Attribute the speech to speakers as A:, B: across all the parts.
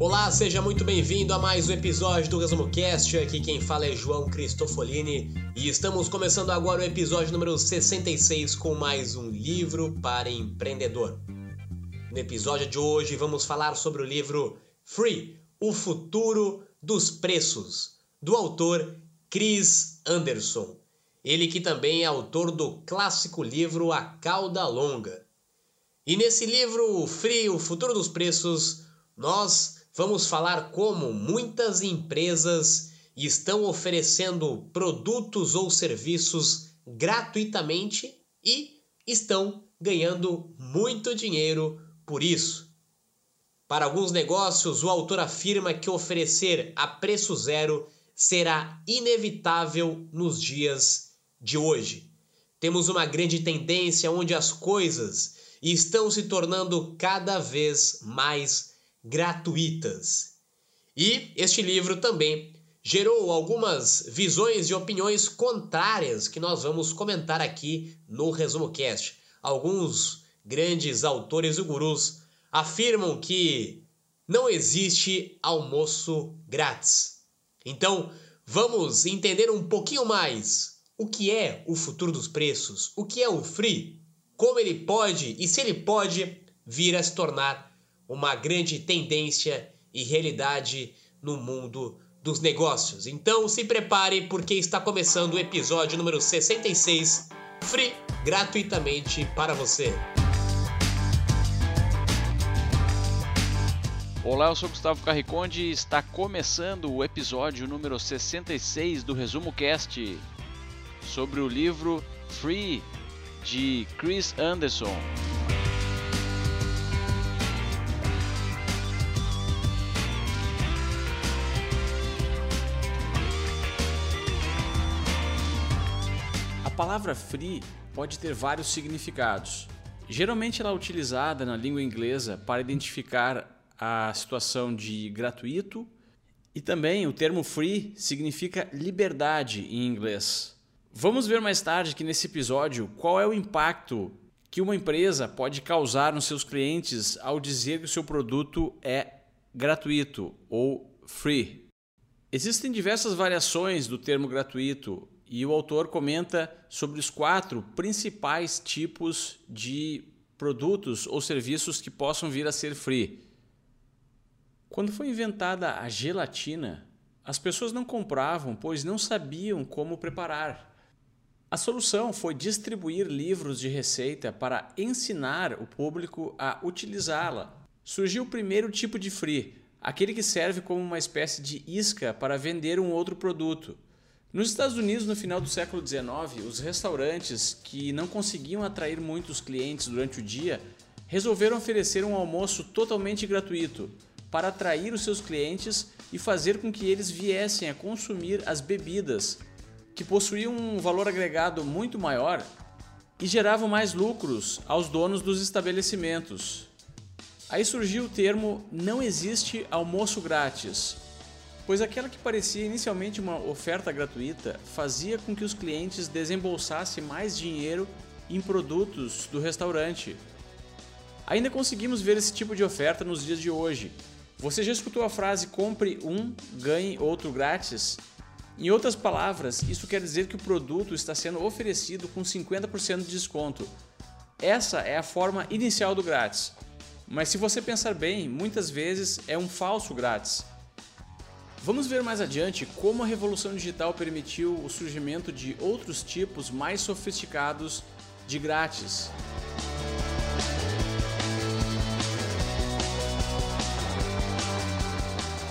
A: Olá, seja muito bem-vindo a mais um episódio do Resumo Cast. Aqui quem fala é João Cristofolini e estamos começando agora o episódio número 66 com mais um livro para empreendedor. No episódio de hoje vamos falar sobre o livro Free: O Futuro dos Preços, do autor Chris Anderson. Ele que também é autor do clássico livro A Cauda Longa. E nesse livro Free: O Futuro dos Preços, nós vamos falar como muitas empresas estão oferecendo produtos ou serviços gratuitamente e estão ganhando muito dinheiro por isso. Para alguns negócios, o autor afirma que oferecer a preço zero será inevitável nos dias de hoje. Temos uma grande tendência onde as coisas estão se tornando cada vez mais gratuitas. E este livro também gerou algumas visões e opiniões contrárias que nós vamos comentar aqui no Resumo Cast. Alguns grandes autores e gurus afirmam que não existe almoço grátis. Então, vamos entender um pouquinho mais o que é o futuro dos preços, o que é o free, como ele pode e se ele pode vir a se tornar uma grande tendência e realidade no mundo dos negócios. Então se prepare porque está começando o episódio número 66, free gratuitamente para você.
B: Olá, eu sou Gustavo Carriconde e está começando o episódio número 66 do Resumo Cast sobre o livro Free de Chris Anderson. Palavra free pode ter vários significados. Geralmente ela é utilizada na língua inglesa para identificar a situação de gratuito e também o termo free significa liberdade em inglês. Vamos ver mais tarde que nesse episódio qual é o impacto que uma empresa pode causar nos seus clientes ao dizer que o seu produto é gratuito ou free. Existem diversas variações do termo gratuito e o autor comenta sobre os quatro principais tipos de produtos ou serviços que possam vir a ser free. Quando foi inventada a gelatina, as pessoas não compravam, pois não sabiam como preparar. A solução foi distribuir livros de receita para ensinar o público a utilizá-la. Surgiu o primeiro tipo de free, aquele que serve como uma espécie de isca para vender um outro produto. Nos Estados Unidos, no final do século XIX, os restaurantes que não conseguiam atrair muitos clientes durante o dia resolveram oferecer um almoço totalmente gratuito para atrair os seus clientes e fazer com que eles viessem a consumir as bebidas, que possuíam um valor agregado muito maior e geravam mais lucros aos donos dos estabelecimentos. Aí surgiu o termo não existe almoço grátis, pois aquela que parecia inicialmente uma oferta gratuita fazia com que os clientes desembolsassem mais dinheiro em produtos do restaurante. Ainda conseguimos ver esse tipo de oferta nos dias de hoje. Você já escutou a frase compre um, ganhe outro grátis? Em outras palavras, isso quer dizer que o produto está sendo oferecido com 50% de desconto. Essa é a forma inicial do grátis. Mas se você pensar bem, muitas vezes é um falso grátis Vamos ver mais adiante como a revolução digital permitiu o surgimento de outros tipos mais sofisticados de grátis.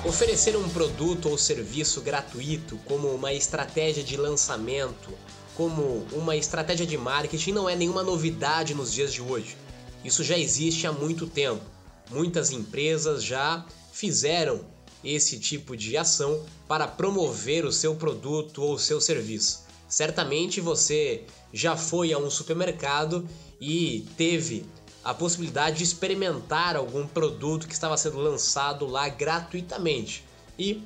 A: Oferecer um produto ou serviço gratuito como uma estratégia de lançamento, como uma estratégia de marketing, não é nenhuma novidade nos dias de hoje. Isso já existe há muito tempo. Muitas empresas já fizeram esse tipo de ação para promover o seu produto ou seu serviço. Certamente você já foi a um supermercado e teve a possibilidade de experimentar algum produto que estava sendo lançado lá gratuitamente. E,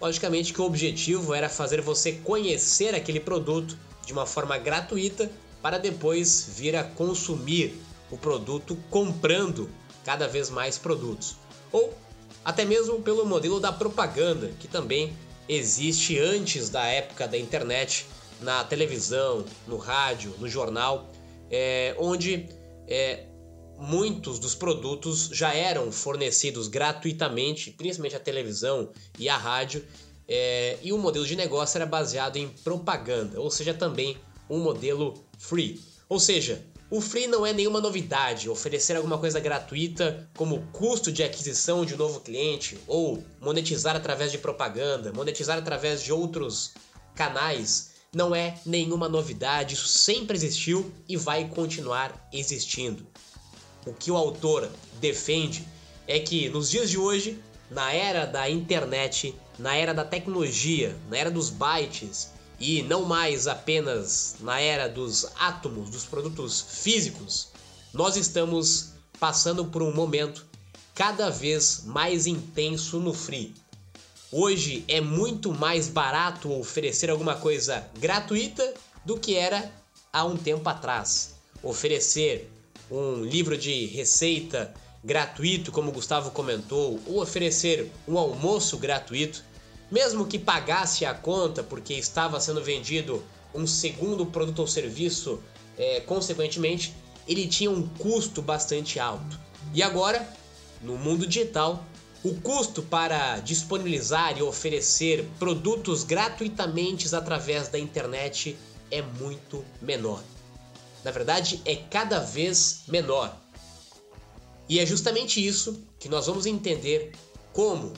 A: logicamente, que o objetivo era fazer você conhecer aquele produto de uma forma gratuita para depois vir a consumir o produto comprando cada vez mais produtos. Ou até mesmo pelo modelo da propaganda, que também existe antes da época da internet, na televisão, no rádio, no jornal, é, onde é, muitos dos produtos já eram fornecidos gratuitamente, principalmente a televisão e a rádio, é, e o modelo de negócio era baseado em propaganda, ou seja, também um modelo free. Ou seja, o free não é nenhuma novidade, oferecer alguma coisa gratuita como custo de aquisição de um novo cliente ou monetizar através de propaganda, monetizar através de outros canais, não é nenhuma novidade, isso sempre existiu e vai continuar existindo. O que o autor defende é que nos dias de hoje, na era da internet, na era da tecnologia, na era dos bytes, e não mais apenas na era dos átomos, dos produtos físicos, nós estamos passando por um momento cada vez mais intenso no free. Hoje é muito mais barato oferecer alguma coisa gratuita do que era há um tempo atrás. Oferecer um livro de receita gratuito, como o Gustavo comentou, ou oferecer um almoço gratuito mesmo que pagasse a conta porque estava sendo vendido um segundo produto ou serviço, é, consequentemente, ele tinha um custo bastante alto. E agora, no mundo digital, o custo para disponibilizar e oferecer produtos gratuitamente através da internet é muito menor. Na verdade, é cada vez menor. E é justamente isso que nós vamos entender como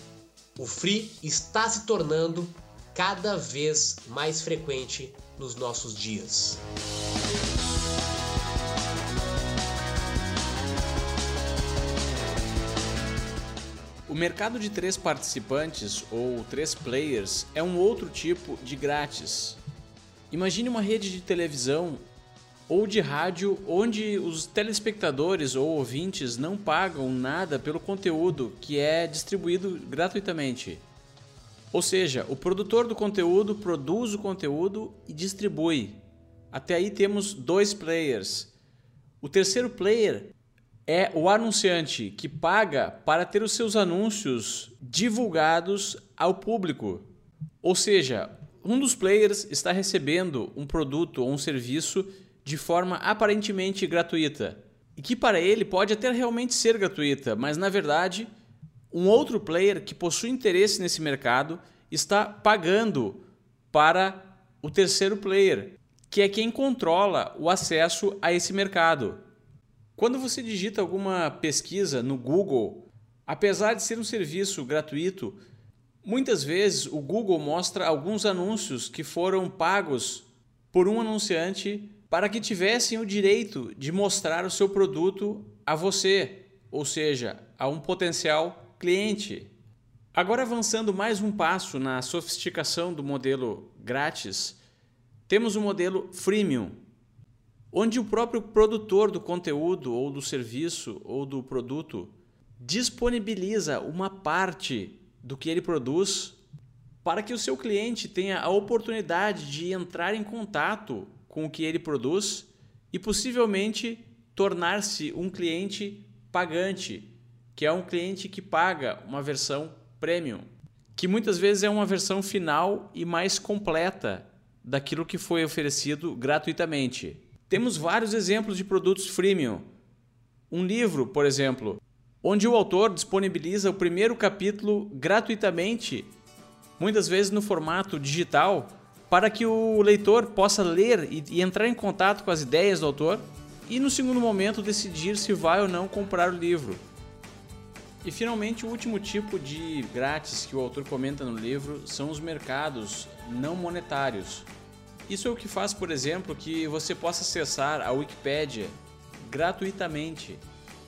A: o free está se tornando cada vez mais frequente nos nossos dias.
B: O mercado de três participantes ou três players é um outro tipo de grátis. Imagine uma rede de televisão ou de rádio onde os telespectadores ou ouvintes não pagam nada pelo conteúdo que é distribuído gratuitamente. Ou seja, o produtor do conteúdo produz o conteúdo e distribui. Até aí temos dois players. O terceiro player é o anunciante que paga para ter os seus anúncios divulgados ao público. Ou seja, um dos players está recebendo um produto ou um serviço de forma aparentemente gratuita. E que para ele pode até realmente ser gratuita, mas na verdade, um outro player que possui interesse nesse mercado está pagando para o terceiro player, que é quem controla o acesso a esse mercado. Quando você digita alguma pesquisa no Google, apesar de ser um serviço gratuito, muitas vezes o Google mostra alguns anúncios que foram pagos por um anunciante para que tivessem o direito de mostrar o seu produto a você, ou seja, a um potencial cliente. Agora, avançando mais um passo na sofisticação do modelo grátis, temos o modelo freemium, onde o próprio produtor do conteúdo ou do serviço ou do produto disponibiliza uma parte do que ele produz para que o seu cliente tenha a oportunidade de entrar em contato com o que ele produz e possivelmente tornar-se um cliente pagante, que é um cliente que paga uma versão premium, que muitas vezes é uma versão final e mais completa daquilo que foi oferecido gratuitamente. Temos vários exemplos de produtos freemium. Um livro, por exemplo, onde o autor disponibiliza o primeiro capítulo gratuitamente, muitas vezes no formato digital, para que o leitor possa ler e, e entrar em contato com as ideias do autor e, no segundo momento, decidir se vai ou não comprar o livro. E finalmente, o último tipo de grátis que o autor comenta no livro são os mercados não monetários. Isso é o que faz, por exemplo, que você possa acessar a Wikipédia gratuitamente.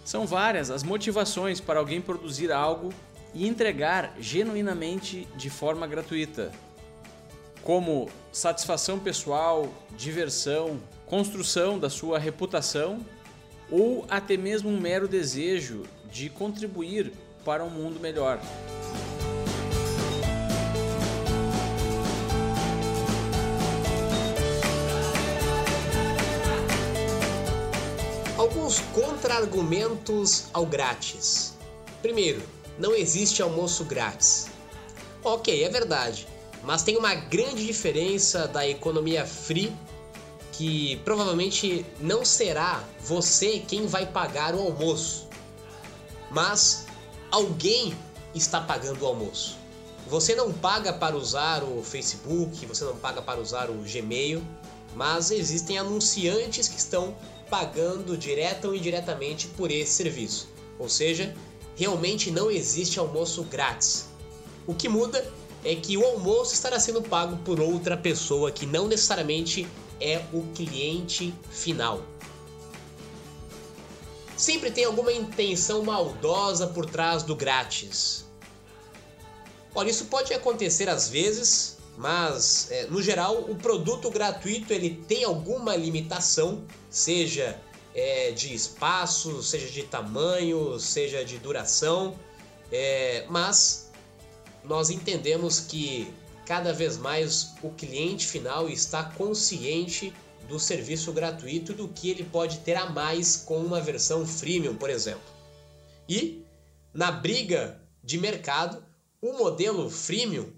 B: São várias as motivações para alguém produzir algo e entregar genuinamente de forma gratuita, como satisfação pessoal, diversão, construção da sua reputação ou até mesmo um mero desejo de contribuir para um mundo melhor.
A: Alguns contra-argumentos ao grátis. Primeiro, não existe almoço grátis. Ok, é verdade, mas tem uma grande diferença da economia free que provavelmente não será você quem vai pagar o almoço, mas alguém está pagando o almoço. Você não paga para usar o Facebook, você não paga para usar o Gmail, mas existem anunciantes que estão pagando direta ou indiretamente por esse serviço. Ou seja, realmente não existe almoço grátis. O que muda é que o almoço estará sendo pago por outra pessoa que não necessariamente é o cliente final. Sempre tem alguma intenção maldosa por trás do grátis. Olha, isso pode acontecer às vezes, mas é, no geral o produto gratuito ele tem alguma limitação, seja é, de espaço, seja de tamanho, seja de duração, é, mas nós entendemos que cada vez mais o cliente final está consciente do serviço gratuito do que ele pode ter a mais com uma versão freemium, por exemplo. E na briga de mercado, o modelo freemium,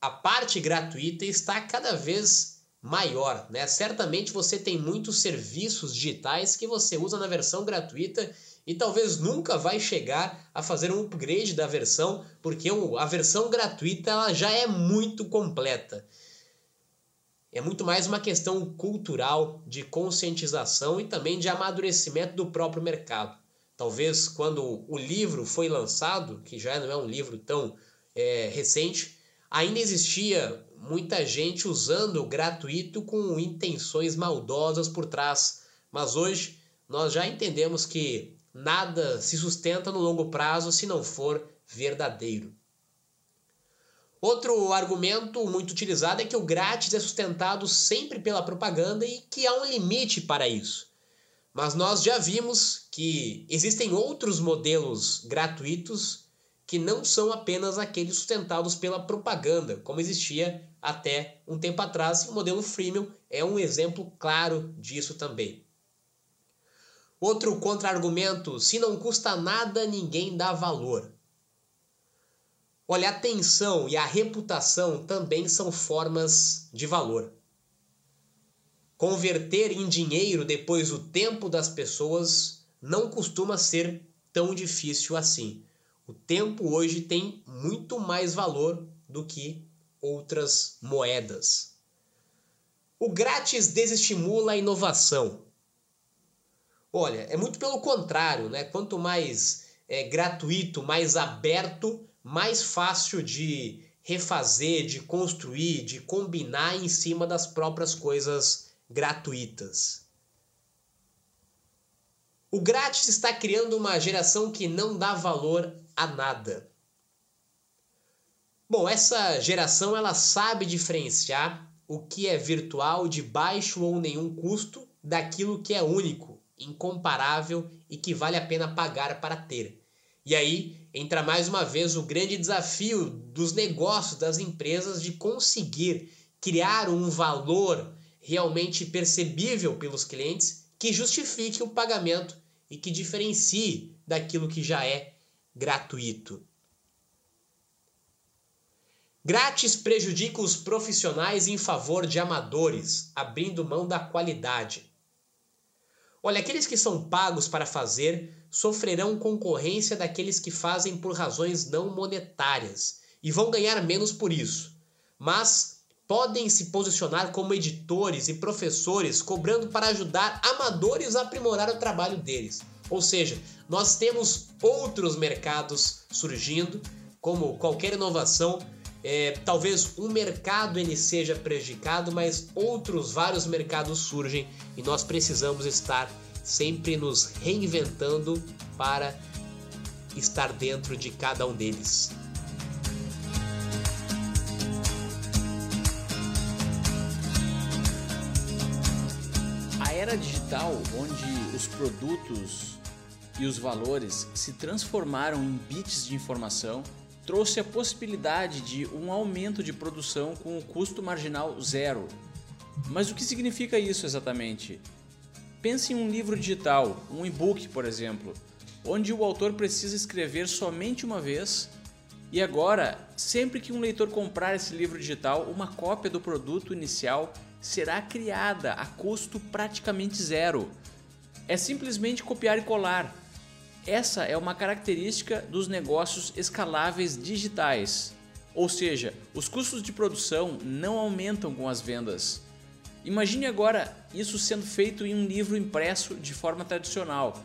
A: a parte gratuita está cada vez maior, né? Certamente você tem muitos serviços digitais que você usa na versão gratuita e talvez nunca vai chegar a fazer um upgrade da versão, porque a versão gratuita ela já é muito completa. É muito mais uma questão cultural, de conscientização e também de amadurecimento do próprio mercado. Talvez quando o livro foi lançado, que já não é um livro tão é, recente, ainda existia muita gente usando o gratuito com intenções maldosas por trás. Mas hoje nós já entendemos que nada se sustenta no longo prazo se não for verdadeiro. Outro argumento muito utilizado é que o grátis é sustentado sempre pela propaganda e que há um limite para isso. Mas nós já vimos que existem outros modelos gratuitos que não são apenas aqueles sustentados pela propaganda, como existia até um tempo atrás, e o modelo freemium é um exemplo claro disso também. Outro contra-argumento: se não custa nada, ninguém dá valor. Olha, a atenção e a reputação também são formas de valor. Converter em dinheiro depois o tempo das pessoas não costuma ser tão difícil assim. O tempo hoje tem muito mais valor do que outras moedas. O grátis desestimula a inovação. Olha, é muito pelo contrário, né? Quanto mais é, gratuito, mais aberto, mais fácil de refazer, de construir, de combinar em cima das próprias coisas gratuitas. O grátis está criando uma geração que não dá valor a nada. Bom, essa geração ela sabe diferenciar o que é virtual de baixo ou nenhum custo daquilo que é único, incomparável e que vale a pena pagar para ter. E aí entra mais uma vez o grande desafio dos negócios, das empresas, de conseguir criar um valor realmente percebível pelos clientes que justifique o pagamento e que diferencie daquilo que já é gratuito. Grátis prejudica os profissionais em favor de amadores, abrindo mão da qualidade. Olha, aqueles que são pagos para fazer sofrerão concorrência daqueles que fazem por razões não monetárias e vão ganhar menos por isso, mas podem se posicionar como editores e professores cobrando para ajudar amadores a aprimorar o trabalho deles. Ou seja, nós temos outros mercados surgindo, como qualquer inovação é, talvez um mercado ele seja prejudicado, mas outros vários mercados surgem e nós precisamos estar sempre nos reinventando para estar dentro de cada um deles.
B: A era digital, onde os produtos e os valores se transformaram em bits de informação, trouxe a possibilidade de um aumento de produção com o custo marginal zero. Mas o que significa isso exatamente? Pense em um livro digital, um e-book, por exemplo, onde o autor precisa escrever somente uma vez e agora, sempre que um leitor comprar esse livro digital, uma cópia do produto inicial será criada a custo praticamente zero. É simplesmente copiar e colar. Essa é uma característica dos negócios escaláveis digitais. Ou seja, os custos de produção não aumentam com as vendas. Imagine agora isso sendo feito em um livro impresso de forma tradicional.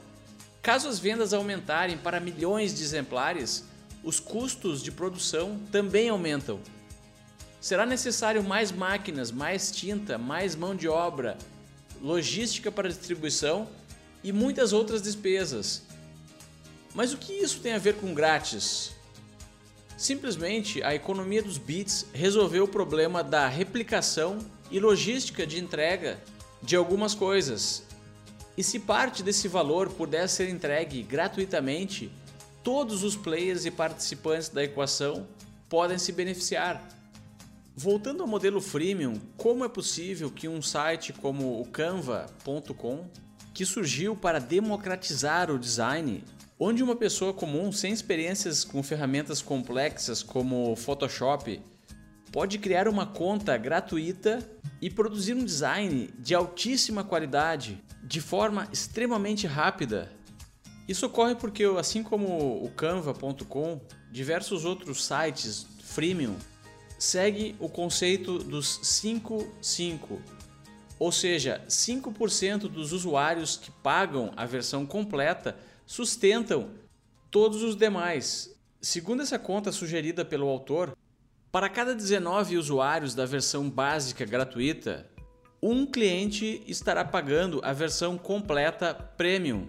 B: Caso as vendas aumentarem para milhões de exemplares, os custos de produção também aumentam. Será necessário mais máquinas, mais tinta, mais mão de obra, logística para distribuição e muitas outras despesas. Mas o que isso tem a ver com grátis? Simplesmente a economia dos bits resolveu o problema da replicação e logística de entrega de algumas coisas. E se parte desse valor puder ser entregue gratuitamente, todos os players e participantes da equação podem se beneficiar. Voltando ao modelo freemium, como é possível que um site como o canva.com, que surgiu para democratizar o design, onde uma pessoa comum sem experiências com ferramentas complexas como Photoshop pode criar uma conta gratuita e produzir um design de altíssima qualidade de forma extremamente rápida. Isso ocorre porque, assim como o Canva.com, diversos outros sites freemium segue o conceito dos 5-5, ou seja, 5% dos usuários que pagam a versão completa sustentam todos os demais. Segundo essa conta sugerida pelo autor, para cada 19 usuários da versão básica gratuita, um cliente estará pagando a versão completa premium.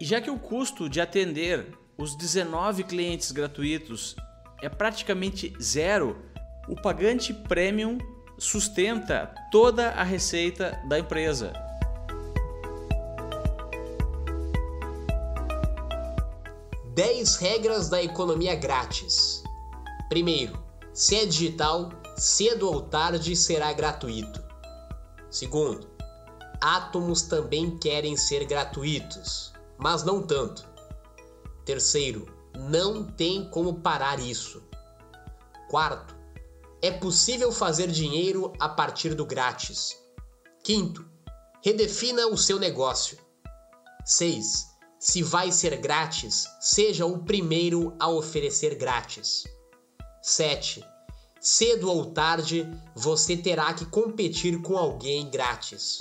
B: E já que o custo de atender os 19 clientes gratuitos é praticamente zero, o pagante premium sustenta toda a receita da empresa.
A: 10 regras da economia grátis. Primeiro, se é digital, cedo ou tarde será gratuito. Segundo, átomos também querem ser gratuitos, mas não tanto. Terceiro, não tem como parar isso. Quarto, é possível fazer dinheiro a partir do grátis. Quinto, redefina o seu negócio. 6 se vai ser grátis, seja o primeiro a oferecer grátis. 7. Cedo ou tarde, você terá que competir com alguém grátis.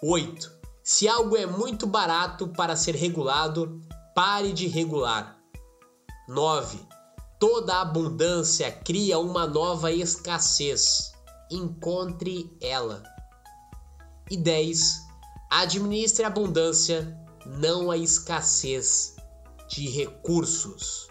A: 8. Se algo é muito barato para ser regulado, pare de regular. 9. Toda abundância cria uma nova escassez. Encontre ela. E 10. Administre abundância não a escassez de recursos.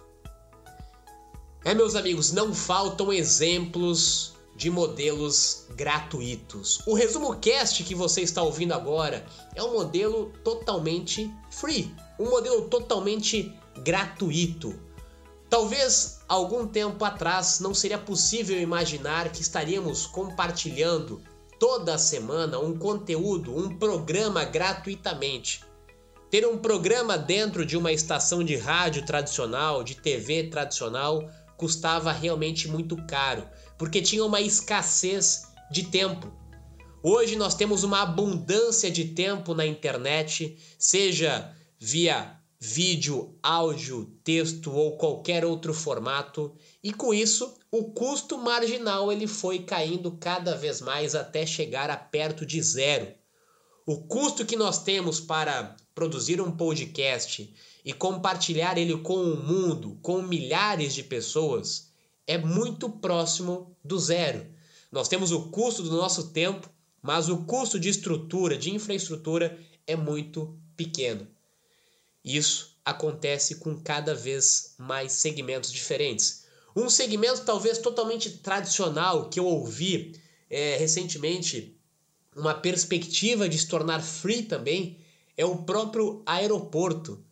A: É, meus amigos, não faltam exemplos de modelos gratuitos. O resumo cast que você está ouvindo agora é um modelo totalmente free, um modelo totalmente gratuito. Talvez algum tempo atrás não seria possível imaginar que estaríamos compartilhando toda semana um conteúdo, um programa gratuitamente. Ter um programa dentro de uma estação de rádio tradicional, de TV tradicional, custava realmente muito caro, porque tinha uma escassez de tempo. Hoje nós temos uma abundância de tempo na internet, seja via vídeo, áudio, texto ou qualquer outro formato, e com isso o custo marginal ele foi caindo cada vez mais até chegar a perto de zero. O custo que nós temos para produzir um podcast e compartilhar ele com o mundo, com milhares de pessoas, é muito próximo do zero. Nós temos o custo do nosso tempo, mas o custo de estrutura, de infraestrutura, é muito pequeno. Isso acontece com cada vez mais segmentos diferentes. Um segmento talvez totalmente tradicional que eu ouvi é, recentemente, uma perspectiva de se tornar free também, é o próprio aeroporto,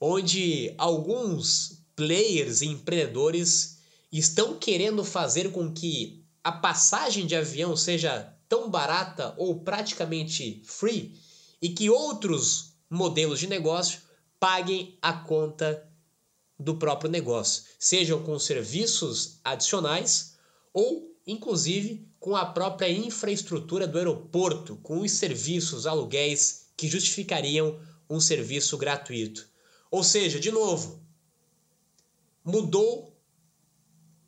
A: onde alguns players e empreendedores estão querendo fazer com que a passagem de avião seja tão barata ou praticamente free e que outros modelos de negócio paguem a conta do próprio negócio, sejam com serviços adicionais ou, inclusive, com a própria infraestrutura do aeroporto, com os serviços, aluguéis que justificariam um serviço gratuito. Ou seja, de novo, mudou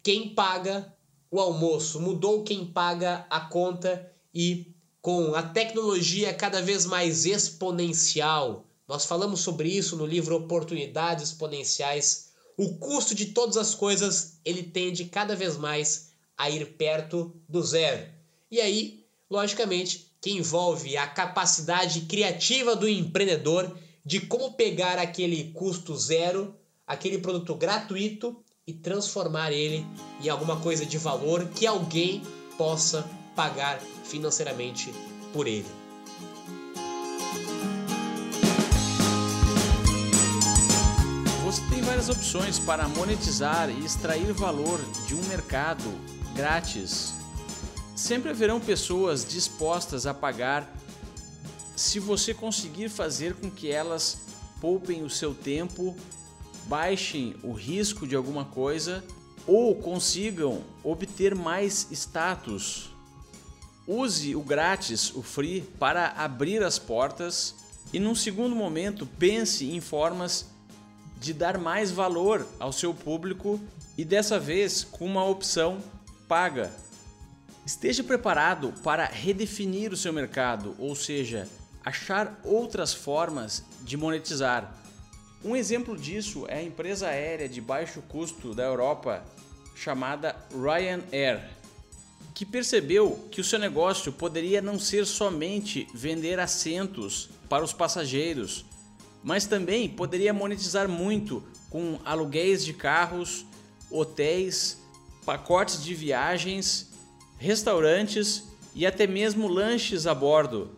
A: quem paga o almoço, mudou quem paga a conta e com a tecnologia cada vez mais exponencial, nós falamos sobre isso no livro Oportunidades Exponenciais. O custo de todas as coisas ele tende cada vez mais a ir perto do zero. E aí, logicamente, que envolve a capacidade criativa do empreendedor de como pegar aquele custo zero, aquele produto gratuito e transformar ele em alguma coisa de valor que alguém possa pagar financeiramente por ele.
B: Você tem várias opções para monetizar e extrair valor de um mercado grátis. Sempre haverão pessoas dispostas a pagar se você conseguir fazer com que elas poupem o seu tempo, baixem o risco de alguma coisa ou consigam obter mais status. Use o grátis, o free, para abrir as portas e, num segundo momento, pense em formas de dar mais valor ao seu público e dessa vez com uma opção paga. Esteja preparado para redefinir o seu mercado, ou seja, achar outras formas de monetizar. Um exemplo disso é a empresa aérea de baixo custo da Europa chamada Ryanair, que percebeu que o seu negócio poderia não ser somente vender assentos para os passageiros, mas também poderia monetizar muito com aluguéis de carros, hotéis, pacotes de viagens, restaurantes e até mesmo lanches a bordo.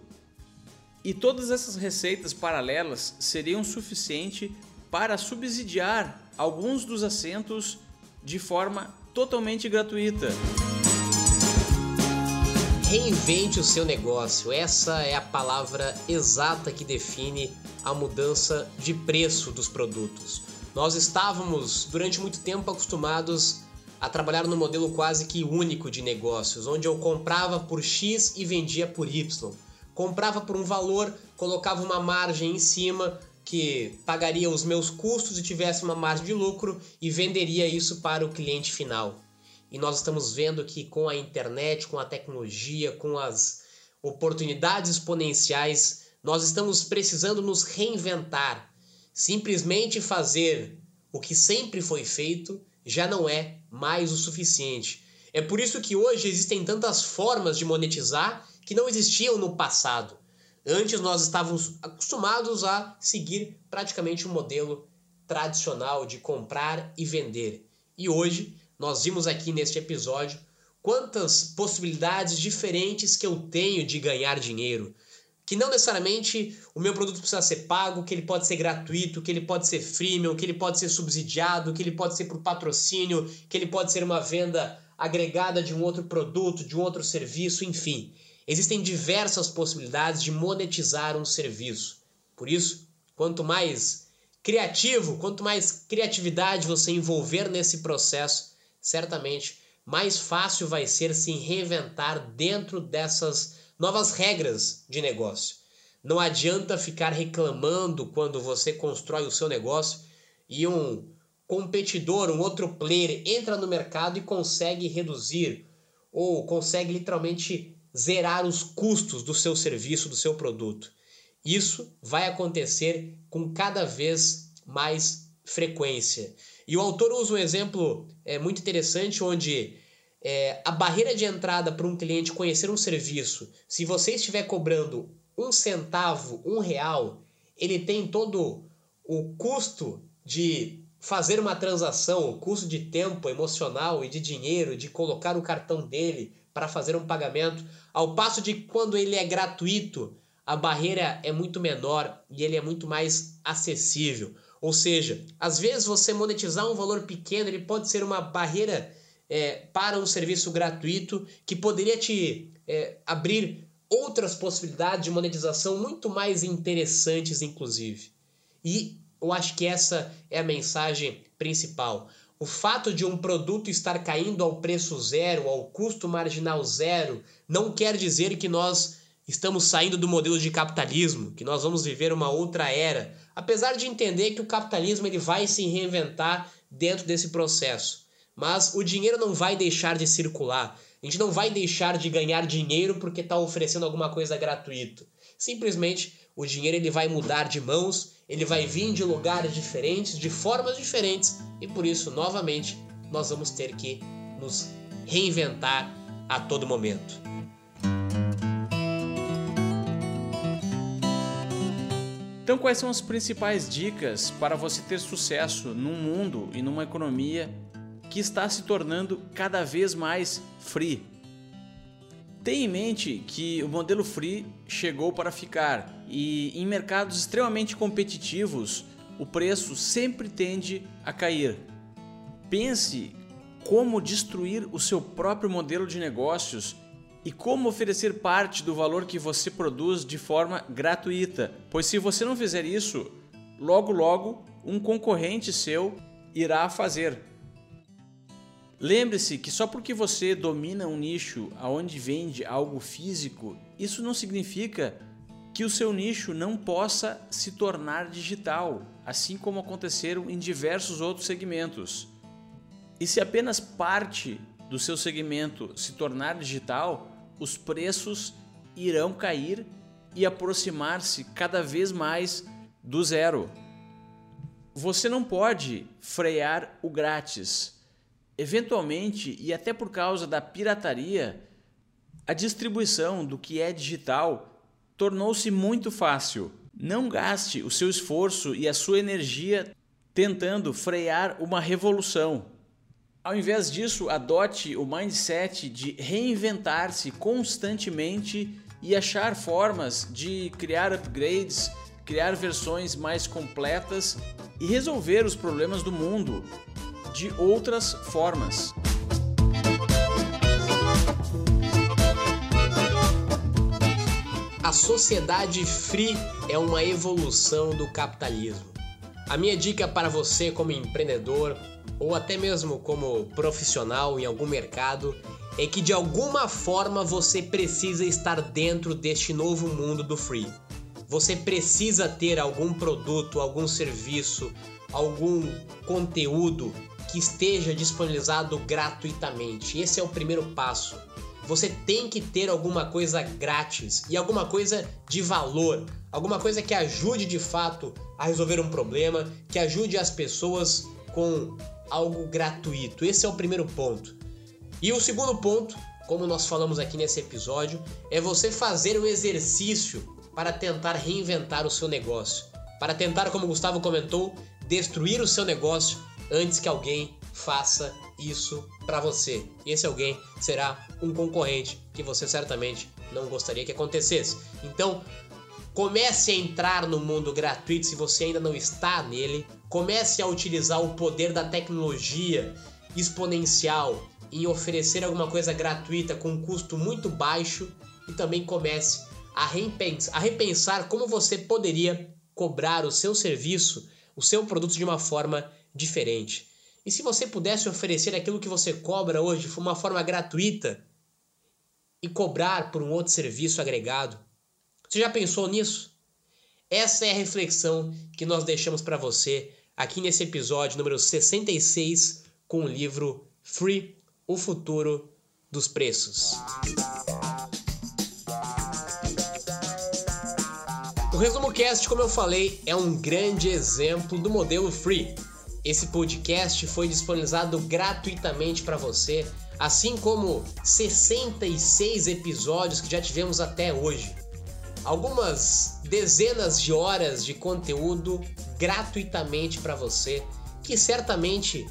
B: E todas essas receitas paralelas seriam suficiente para subsidiar alguns dos assentos de forma totalmente gratuita.
A: Reinvente o seu negócio. Essa é a palavra exata que define a mudança de preço dos produtos. Nós estávamos durante muito tempo acostumados a trabalhar no modelo quase que único de negócios, onde eu comprava por X e vendia por Y. Comprava por um valor, colocava uma margem em cima que pagaria os meus custos e tivesse uma margem de lucro e venderia isso para o cliente final. E nós estamos vendo que com a internet, com a tecnologia, com as oportunidades exponenciais, nós estamos precisando nos reinventar. Simplesmente fazer o que sempre foi feito já não é mais o suficiente. É por isso que hoje existem tantas formas de monetizar que não existiam no passado. Antes nós estávamos acostumados a seguir praticamente um modelo tradicional de comprar e vender. E hoje nós vimos aqui neste episódio quantas possibilidades diferentes que eu tenho de ganhar dinheiro. Que não necessariamente o meu produto precisa ser pago, que ele pode ser gratuito, que ele pode ser freemium, que ele pode ser subsidiado, que ele pode ser por patrocínio, que ele pode ser uma venda agregada de um outro produto, de um outro serviço, enfim. Existem diversas possibilidades de monetizar um serviço. Por isso, quanto mais criativo, quanto mais criatividade você envolver nesse processo, certamente mais fácil vai ser se reinventar dentro dessas novas regras de negócio. Não adianta ficar reclamando quando você constrói o seu negócio e um competidor, um outro player entra no mercado e consegue reduzir ou consegue literalmente zerar os custos do seu serviço, do seu produto. Isso vai acontecer com cada vez mais frequência. E o autor usa um exemplo é, muito interessante onde é, a barreira de entrada para um cliente conhecer um serviço, se você estiver cobrando um centavo, um real, ele tem todo o custo de fazer uma transação, o custo de tempo emocional e de dinheiro de colocar o cartão dele para fazer um pagamento, ao passo de quando ele é gratuito, a barreira é muito menor e ele é muito mais acessível. Ou seja, às vezes você monetizar um valor pequeno ele pode ser uma barreira é, para um serviço gratuito que poderia te é, abrir outras possibilidades de monetização muito mais interessantes, inclusive. E eu acho que essa é a mensagem principal. O fato de um produto estar caindo ao preço zero, ao custo marginal zero, não quer dizer que nós estamos saindo do modelo de capitalismo, que nós vamos viver uma outra era, apesar de entender que o capitalismo ele vai se reinventar dentro desse processo. Mas o dinheiro não vai deixar de circular. A gente não vai deixar de ganhar dinheiro porque está oferecendo alguma coisa gratuito. Simplesmente o dinheiro ele vai mudar de mãos, ele vai vir de lugares diferentes, de formas diferentes, e por isso, novamente, nós vamos ter que nos reinventar a todo momento.
B: Então, quais são as principais dicas para você ter sucesso num mundo e numa economia que está se tornando cada vez mais free? Tenha em mente que o modelo free chegou para ficar e em mercados extremamente competitivos o preço sempre tende a cair. Pense como destruir o seu próprio modelo de negócios e como oferecer parte do valor que você produz de forma gratuita, pois se você não fizer isso, logo logo um concorrente seu irá fazer. Lembre-se que só porque você domina um nicho aonde vende algo físico, isso não significa que o seu nicho não possa se tornar digital, assim como aconteceram em diversos outros segmentos. E se apenas parte do seu segmento se tornar digital, os preços irão cair e aproximar-se cada vez mais do zero. Você não pode frear o grátis Eventualmente, e até por causa da pirataria, a distribuição do que é digital tornou-se muito fácil. Não gaste o seu esforço e a sua energia tentando frear uma revolução. Ao invés disso, adote o mindset de reinventar-se constantemente e achar formas de criar upgrades, criar versões mais completas e resolver os problemas do mundo de outras formas.
A: A sociedade free é uma evolução do capitalismo. A minha dica para você, como empreendedor ou até mesmo como profissional em algum mercado, é que de alguma forma você precisa estar dentro deste novo mundo do free. Você precisa ter algum produto, algum serviço, algum conteúdo que esteja disponibilizado gratuitamente. Esse é o primeiro passo. Você tem que ter alguma coisa grátis e alguma coisa de valor, alguma coisa que ajude de fato a resolver um problema, que ajude as pessoas com algo gratuito. Esse é o primeiro ponto. E o segundo ponto, como nós falamos aqui nesse episódio, é você fazer um exercício para tentar reinventar o seu negócio. Para tentar, como o Gustavo comentou, destruir o seu negócio antes que alguém faça isso para você. E esse alguém será um concorrente que você certamente não gostaria que acontecesse. Então, comece a entrar no mundo gratuito se você ainda não está nele. Comece a utilizar o poder da tecnologia exponencial em oferecer alguma coisa gratuita com um custo muito baixo e também comece a repensar, a repensar como você poderia cobrar o seu serviço, o seu produto de uma forma diferente. E se você pudesse oferecer aquilo que você cobra hoje de uma forma gratuita e cobrar por um outro serviço agregado? Você já pensou nisso? Essa é a reflexão que nós deixamos para você aqui nesse episódio número 66 com o livro Free O Futuro dos Preços. O Resumo Cast, como eu falei, é um grande exemplo do modelo free esse podcast foi disponibilizado gratuitamente para você, assim como 66 episódios que já tivemos até hoje. algumas dezenas de horas de conteúdo gratuitamente para você, que certamente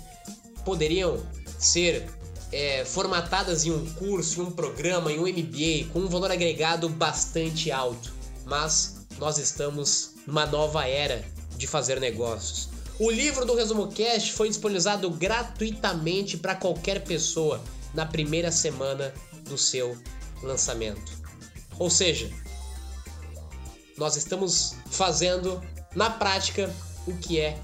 A: poderiam ser é, formatadas em um curso, em um programa, em um MBA, com um valor agregado bastante alto. Mas nós estamos numa nova era de fazer negócios. O livro do Resumo Cast foi disponibilizado gratuitamente para qualquer pessoa na primeira semana do seu lançamento. Ou seja, nós estamos fazendo na prática o que é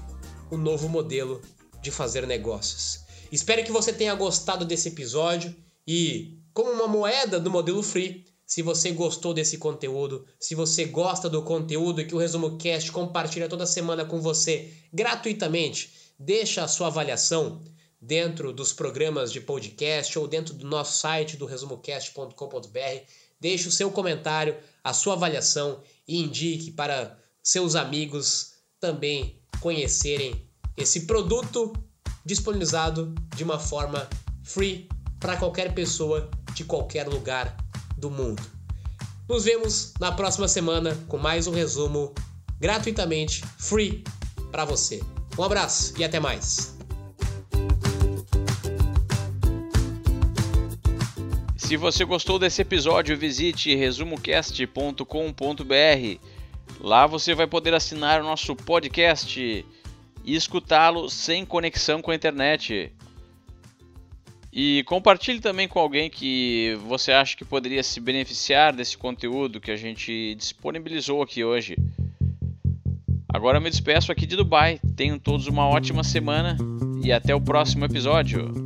A: o novo modelo de fazer negócios. Espero que você tenha gostado desse episódio e, como uma moeda do modelo free, se você gostou desse conteúdo, se você gosta do conteúdo que o Resumo Cast compartilha toda semana com você gratuitamente, deixa a sua avaliação dentro dos programas de podcast ou dentro do nosso site do resumocast.com.br. Deixe o seu comentário, a sua avaliação e indique para seus amigos também conhecerem esse produto disponibilizado de uma forma free para qualquer pessoa de qualquer lugar do mundo. Nos vemos na próxima semana com mais um resumo gratuitamente free para você. Um abraço e até mais.
B: Se você gostou desse episódio, visite resumocast.com.br. Lá você vai poder assinar o nosso podcast e escutá-lo sem conexão com a internet. E compartilhe também com alguém que você acha que poderia se beneficiar desse conteúdo que a gente disponibilizou aqui hoje. Agora eu me despeço aqui de Dubai. Tenham todos uma ótima semana e até o próximo episódio.